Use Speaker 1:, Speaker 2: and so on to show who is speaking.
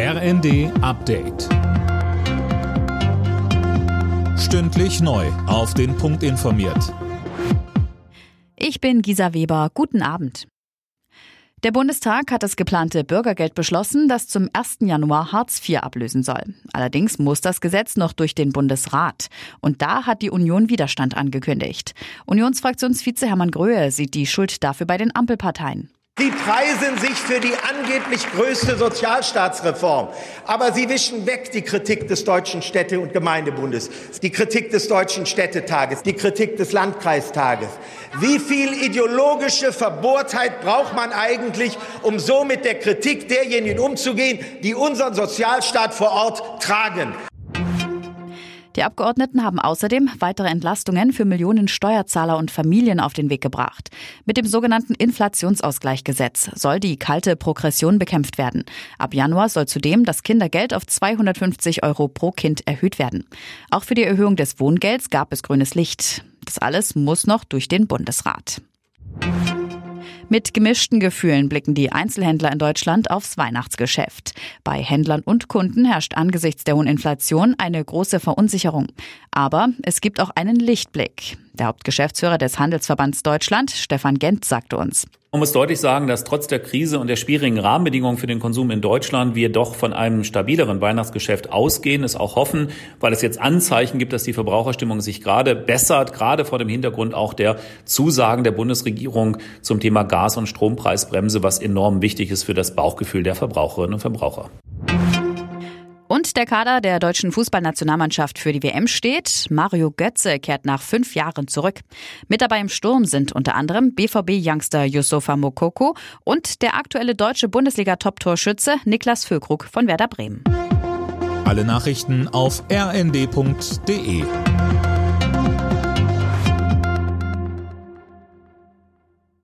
Speaker 1: RND Update. Stündlich neu. Auf den Punkt informiert.
Speaker 2: Ich bin Gisa Weber. Guten Abend. Der Bundestag hat das geplante Bürgergeld beschlossen, das zum 1. Januar Hartz IV ablösen soll. Allerdings muss das Gesetz noch durch den Bundesrat. Und da hat die Union Widerstand angekündigt. Unionsfraktionsvize Hermann Gröhe sieht die Schuld dafür bei den Ampelparteien.
Speaker 3: Sie preisen sich für die angeblich größte Sozialstaatsreform. Aber Sie wischen weg die Kritik des Deutschen Städte- und Gemeindebundes, die Kritik des Deutschen Städtetages, die Kritik des Landkreistages. Wie viel ideologische Verbohrtheit braucht man eigentlich, um so mit der Kritik derjenigen umzugehen, die unseren Sozialstaat vor Ort tragen?
Speaker 2: Die Abgeordneten haben außerdem weitere Entlastungen für Millionen Steuerzahler und Familien auf den Weg gebracht. Mit dem sogenannten Inflationsausgleichgesetz soll die kalte Progression bekämpft werden. Ab Januar soll zudem das Kindergeld auf 250 Euro pro Kind erhöht werden. Auch für die Erhöhung des Wohngelds gab es grünes Licht. Das alles muss noch durch den Bundesrat. Mit gemischten Gefühlen blicken die Einzelhändler in Deutschland aufs Weihnachtsgeschäft. Bei Händlern und Kunden herrscht angesichts der hohen Inflation eine große Verunsicherung. Aber es gibt auch einen Lichtblick. Der Hauptgeschäftsführer des Handelsverbands Deutschland, Stefan Gent, sagte uns.
Speaker 4: Man muss deutlich sagen, dass trotz der Krise und der schwierigen Rahmenbedingungen für den Konsum in Deutschland wir doch von einem stabileren Weihnachtsgeschäft ausgehen, es auch hoffen, weil es jetzt Anzeichen gibt, dass die Verbraucherstimmung sich gerade bessert, gerade vor dem Hintergrund auch der Zusagen der Bundesregierung zum Thema Gas- und Strompreisbremse, was enorm wichtig ist für das Bauchgefühl der Verbraucherinnen und Verbraucher.
Speaker 2: Und der Kader der deutschen Fußballnationalmannschaft für die WM steht. Mario Götze kehrt nach fünf Jahren zurück. Mit dabei im Sturm sind unter anderem BVB-Youngster Yusufa Mokoko und der aktuelle deutsche Bundesliga-Top-Torschütze Niklas Füllkrug von Werder Bremen.
Speaker 1: Alle Nachrichten auf rnd.de